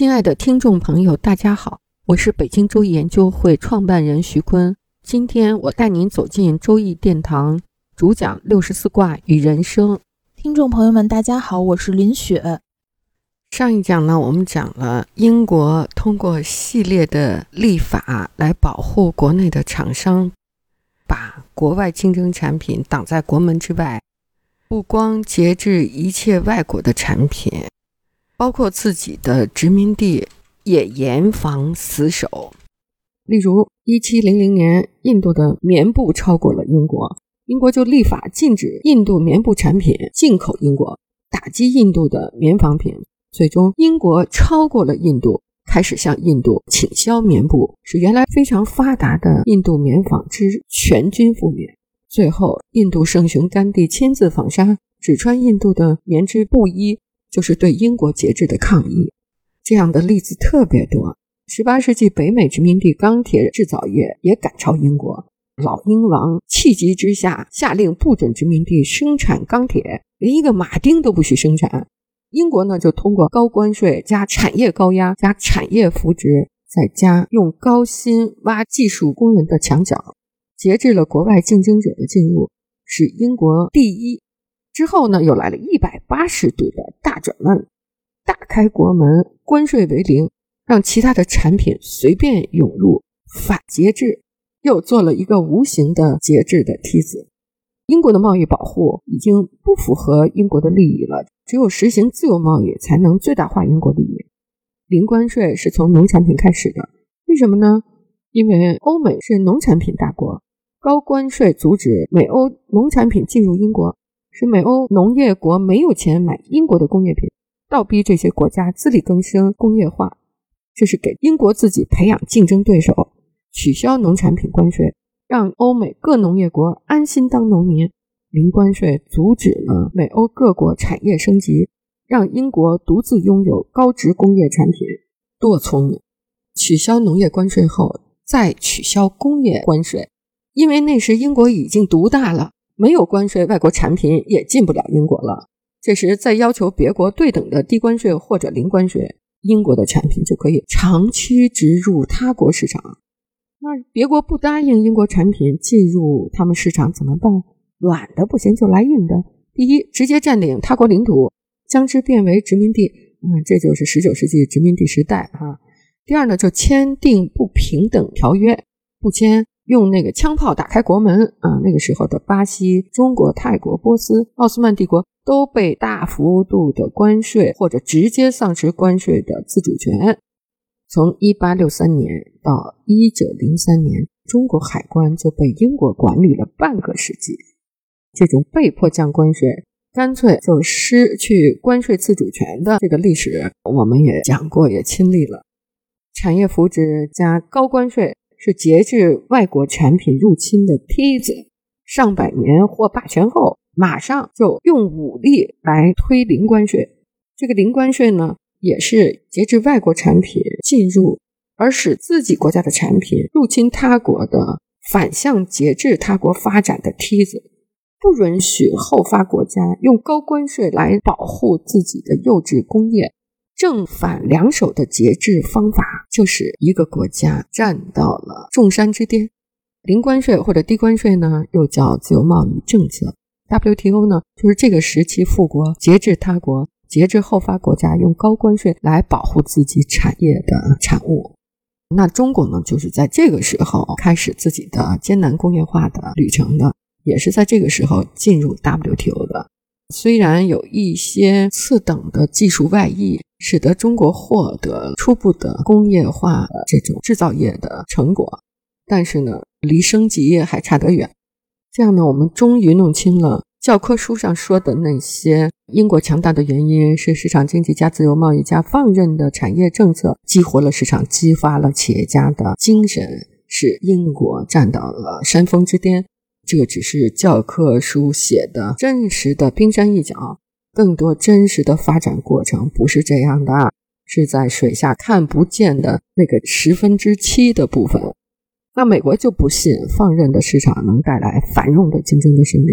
亲爱的听众朋友，大家好，我是北京周易研究会创办人徐坤。今天我带您走进周易殿堂，主讲六十四卦与人生。听众朋友们，大家好，我是林雪。上一讲呢，我们讲了英国通过系列的立法来保护国内的厂商，把国外竞争产品挡在国门之外，不光节制一切外国的产品。包括自己的殖民地也严防死守。例如，一七零零年，印度的棉布超过了英国，英国就立法禁止印度棉布产品进口英国，打击印度的棉纺品。最终，英国超过了印度，开始向印度倾销棉布，使原来非常发达的印度棉纺织全军覆灭。最后，印度圣雄甘地亲自纺纱，只穿印度的棉织布衣。就是对英国节制的抗议，这样的例子特别多。十八世纪北美殖民地钢铁制造业也赶超英国，老英王气急之下下令不准殖民地生产钢铁，连一个马丁都不许生产。英国呢就通过高关税加产业高压加产业扶植，再加用高薪挖技术工人的墙角，节制了国外竞争者的进入，使英国第一。之后呢，又来了一百八十度的大转弯，打开国门，关税为零，让其他的产品随便涌入，反节制，又做了一个无形的节制的梯子。英国的贸易保护已经不符合英国的利益了，只有实行自由贸易才能最大化英国利益。零关税是从农产品开始的，为什么呢？因为欧美是农产品大国，高关税阻止美欧农产品进入英国。使美欧农业国没有钱买英国的工业品，倒逼这些国家自力更生、工业化。这是给英国自己培养竞争对手，取消农产品关税，让欧美各农业国安心当农民。零关税阻止了美欧各国产业升级，让英国独自拥有高值工业产品。多聪明！取消农业关税后，再取消工业关税，因为那时英国已经独大了。没有关税，外国产品也进不了英国了。这时再要求别国对等的低关税或者零关税，英国的产品就可以长驱直入他国市场。那别国不答应英国产品进入他们市场怎么办？软的不行就来硬的。第一，直接占领他国领土，将之变为殖民地。嗯，这就是十九世纪殖民地时代啊。第二呢，就签订不平等条约，不签。用那个枪炮打开国门啊！那个时候的巴西、中国、泰国、波斯、奥斯曼帝国都被大幅度的关税或者直接丧失关税的自主权。从一八六三年到一九零三年，中国海关就被英国管理了半个世纪。这种被迫降关税，干脆就失去关税自主权的这个历史，我们也讲过，也亲历了。产业扶植加高关税。是节制外国产品入侵的梯子。上百年或霸权后，马上就用武力来推零关税。这个零关税呢，也是节制外国产品进入，而使自己国家的产品入侵他国的反向节制他国发展的梯子。不允许后发国家用高关税来保护自己的幼稚工业。正反两手的节制方法，就是一个国家站到了众山之巅。零关税或者低关税呢，又叫自由贸易政策。WTO 呢，就是这个时期富国节制他国、节制后发国家用高关税来保护自己产业的产物。那中国呢，就是在这个时候开始自己的艰难工业化的旅程的，也是在这个时候进入 WTO 的。虽然有一些次等的技术外溢。使得中国获得初步的工业化的这种制造业的成果，但是呢，离升级还差得远。这样呢，我们终于弄清了教科书上说的那些英国强大的原因是市场经济加自由贸易加放任的产业政策激活了市场，激发了企业家的精神，使英国站到了山峰之巅。这只是教科书写的真实的冰山一角，更多真实的发展过程不是这样的，是在水下看不见的那个十分之七的部分。那美国就不信放任的市场能带来繁荣的竞争的胜利。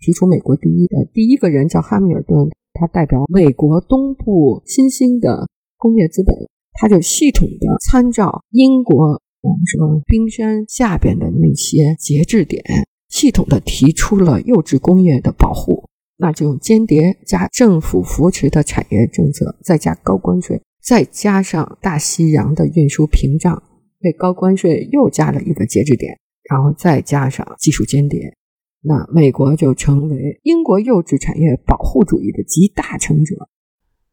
提出美国第一的第一个人叫哈密尔顿，他代表美国东部新兴的工业资本，他就系统的参照英国我们说冰山下边的那些节制点，系统的提出了幼稚工业的保护，那就用间谍加政府扶持的产业政策，再加高关税，再加上大西洋的运输屏障，为高关税又加了一个节制点，然后再加上技术间谍。那美国就成为英国幼稚产业保护主义的集大成者。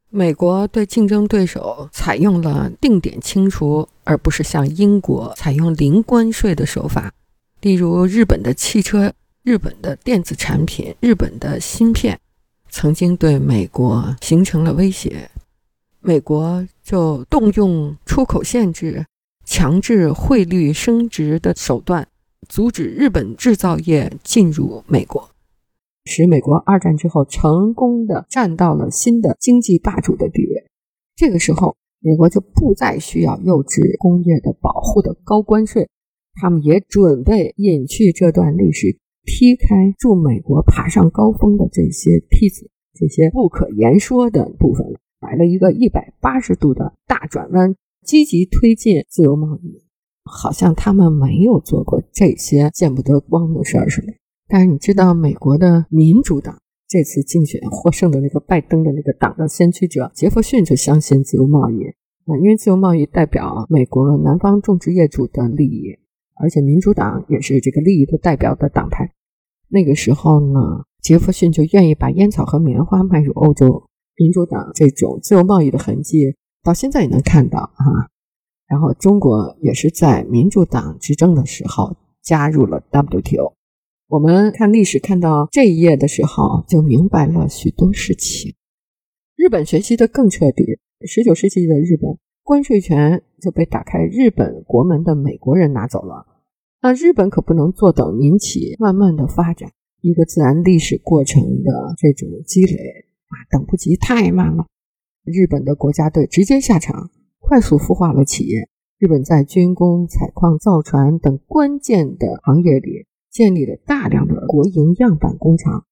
美国对竞争对手采用了定点清除，而不是像英国采用零关税的手法。例如，日本的汽车、日本的电子产品、日本的芯片，曾经对美国形成了威胁，美国就动用出口限制、强制汇率升值的手段。阻止日本制造业进入美国，使美国二战之后成功的站到了新的经济霸主的地位。这个时候，美国就不再需要幼稚工业的保护的高关税，他们也准备隐去这段历史，劈开助美国爬上高峰的这些梯子，这些不可言说的部分，来了一个一百八十度的大转弯，积极推进自由贸易。好像他们没有做过这些见不得光的事儿似的。但是你知道，美国的民主党这次竞选获胜的那个拜登的那个党的先驱者杰弗逊就相信自由贸易啊，因为自由贸易代表美国南方种植业主的利益，而且民主党也是这个利益的代表的党派。那个时候呢，杰弗逊就愿意把烟草和棉花卖入欧洲。民主党这种自由贸易的痕迹到现在也能看到啊。然后，中国也是在民主党执政的时候加入了 WTO。我们看历史看到这一页的时候，就明白了许多事情。日本学习的更彻底。十九世纪的日本，关税权就被打开日本国门的美国人拿走了。那日本可不能坐等民企慢慢的发展，一个自然历史过程的这种积累啊，等不及，太慢了。日本的国家队直接下场。快速孵化了企业。日本在军工、采矿、造船等关键的行业里建立了大量的国营样板工厂。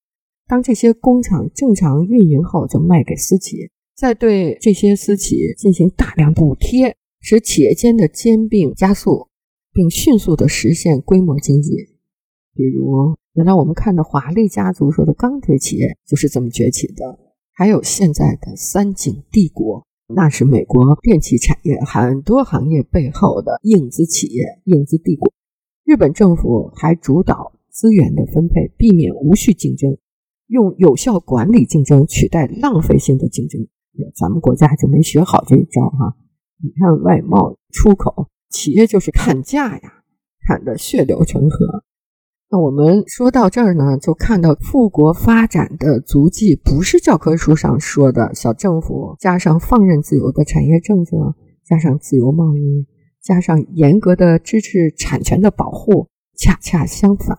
当这些工厂正常运营后，就卖给私企，再对这些私企进行大量补贴，使企业间的兼并加速，并迅速地实现规模经济。比如，原来我们看的华丽家族说的钢铁企业就是这么崛起的。还有现在的三井帝国。那是美国电器产业很多行业背后的影子企业、影子帝国。日本政府还主导资源的分配，避免无序竞争，用有效管理竞争取代浪费性的竞争。咱们国家就没学好这一招哈。你看外贸出口，企业就是砍价呀，砍得血流成河。那我们说到这儿呢，就看到富国发展的足迹，不是教科书上说的小政府加上放任自由的产业政策，加上自由贸易，加上严格的支持产权的保护。恰恰相反，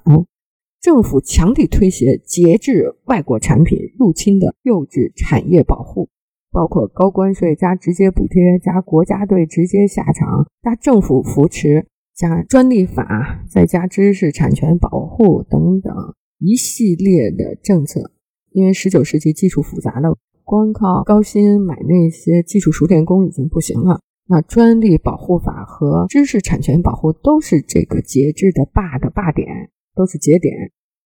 政府强力推行节制外国产品入侵的幼稚产业保护，包括高关税加直接补贴加国家队直接下场加政府扶持。加专利法，再加知识产权保护等等一系列的政策。因为十九世纪技术复杂了，光靠高薪买那些技术熟练工已经不行了。那专利保护法和知识产权保护都是这个节制的霸的霸点，都是节点。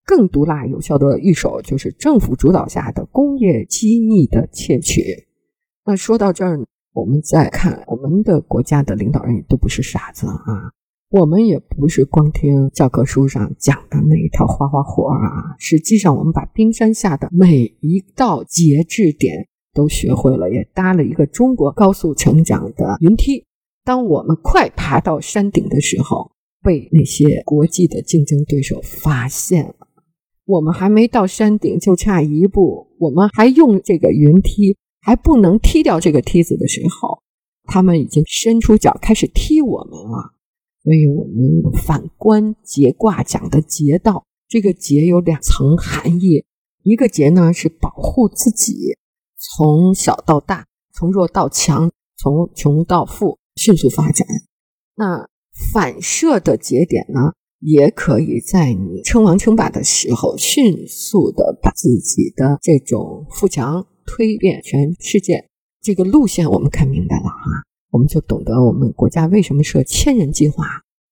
更毒辣有效的一手就是政府主导下的工业机密的窃取。那说到这儿，我们再看我们的国家的领导人也都不是傻子啊。我们也不是光听教科书上讲的那一套花花活啊，实际上我们把冰山下的每一道节制点都学会了，也搭了一个中国高速成长的云梯。当我们快爬到山顶的时候，被那些国际的竞争对手发现了，我们还没到山顶，就差一步，我们还用这个云梯，还不能踢掉这个梯子的时候，他们已经伸出脚开始踢我们了。所以，我们反观节卦讲的节道，这个节有两层含义，一个节呢是保护自己，从小到大，从弱到强，从穷到富，迅速发展。那反射的节点呢？也可以在你称王称霸的时候，迅速的把自己的这种富强推遍全世界。这个路线我们看明白了哈，我们就懂得我们国家为什么设千人计划，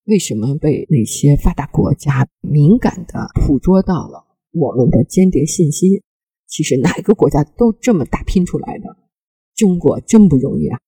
为什么被那些发达国家敏感的捕捉到了我们的间谍信息。其实哪个国家都这么打拼出来的，中国真不容易啊！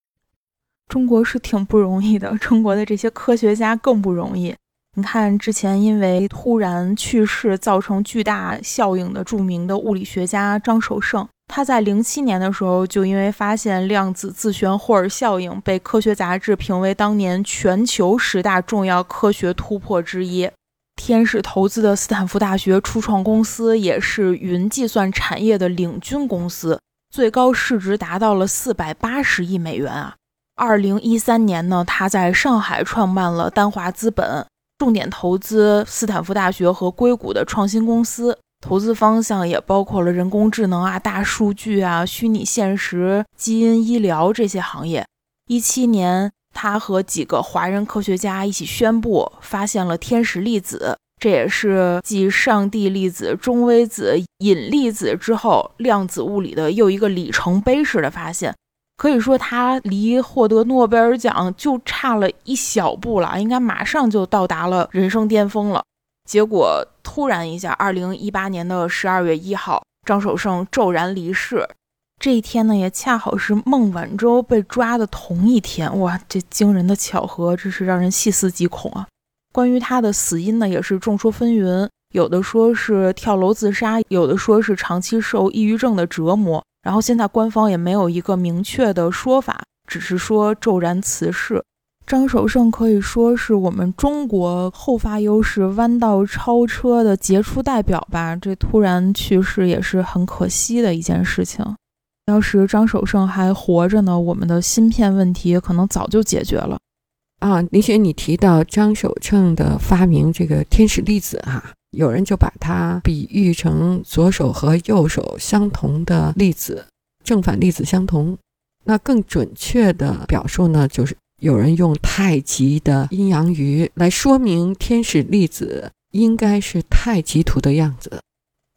中国是挺不容易的，中国的这些科学家更不容易。你看，之前因为突然去世造成巨大效应的著名的物理学家张守胜，他在零七年的时候就因为发现量子自旋霍尔效应，被科学杂志评为当年全球十大重要科学突破之一。天使投资的斯坦福大学初创公司也是云计算产业的领军公司，最高市值达到了四百八十亿美元啊！二零一三年呢，他在上海创办了丹华资本。重点投资斯坦福大学和硅谷的创新公司，投资方向也包括了人工智能啊、大数据啊、虚拟现实、基因医疗这些行业。一七年，他和几个华人科学家一起宣布发现了天使粒子，这也是继上帝粒子、中微子、引力子之后，量子物理的又一个里程碑式的发现。可以说，他离获得诺贝尔奖就差了一小步了，应该马上就到达了人生巅峰了。结果突然一下，二零一八年的十二月一号，张守胜骤然离世。这一天呢，也恰好是孟晚舟被抓的同一天。哇，这惊人的巧合，真是让人细思极恐啊！关于他的死因呢，也是众说纷纭，有的说是跳楼自杀，有的说是长期受抑郁症的折磨。然后现在官方也没有一个明确的说法，只是说骤然辞世。张守胜可以说是我们中国后发优势、弯道超车的杰出代表吧。这突然去世也是很可惜的一件事情。要是张守胜还活着呢，我们的芯片问题可能早就解决了。啊，林雪，你提到张守胜的发明这个天使粒子哈。有人就把它比喻成左手和右手相同的粒子，正反粒子相同。那更准确的表述呢，就是有人用太极的阴阳鱼来说明天使粒子应该是太极图的样子。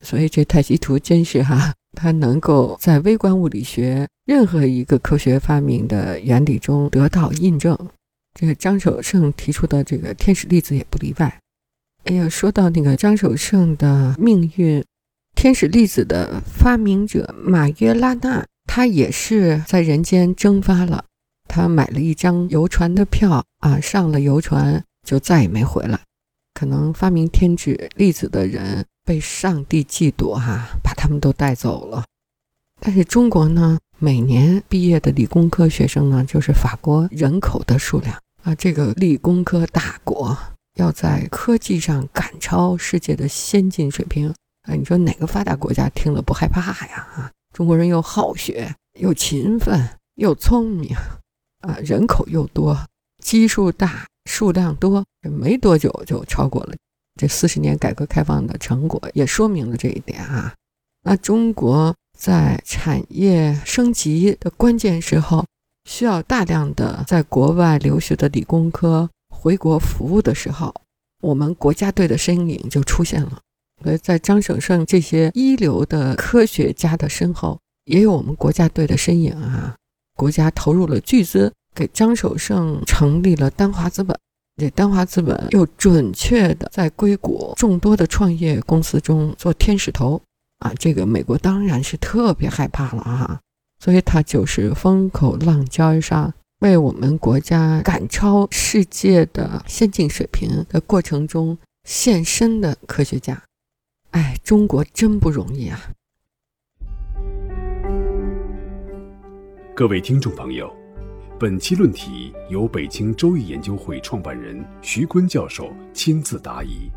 所以这太极图真是哈，它能够在微观物理学任何一个科学发明的原理中得到印证。这个张守胜提出的这个天使粒子也不例外。哎呀，说到那个张守胜的命运，天使粒子的发明者马约拉纳，他也是在人间蒸发了。他买了一张游船的票啊，上了游船就再也没回来。可能发明天使粒子的人被上帝嫉妒哈，把他们都带走了。但是中国呢，每年毕业的理工科学生呢，就是法国人口的数量啊，这个理工科大国。要在科技上赶超世界的先进水平啊！你说哪个发达国家听了不害怕呀？啊，中国人又好学又勤奋又聪明啊，人口又多，基数大，数量多，没多久就超过了。这四十年改革开放的成果也说明了这一点啊。那中国在产业升级的关键时候，需要大量的在国外留学的理工科。回国服务的时候，我们国家队的身影就出现了。所以在张守胜这些一流的科学家的身后，也有我们国家队的身影啊。国家投入了巨资，给张守胜成立了丹华资本。这丹华资本又准确的在硅谷众多的创业公司中做天使投啊。这个美国当然是特别害怕了啊，所以他就是风口浪尖上。为我们国家赶超世界的先进水平的过程中献身的科学家，哎，中国真不容易啊！各位听众朋友，本期论题由北京周易研究会创办人徐坤教授亲自答疑。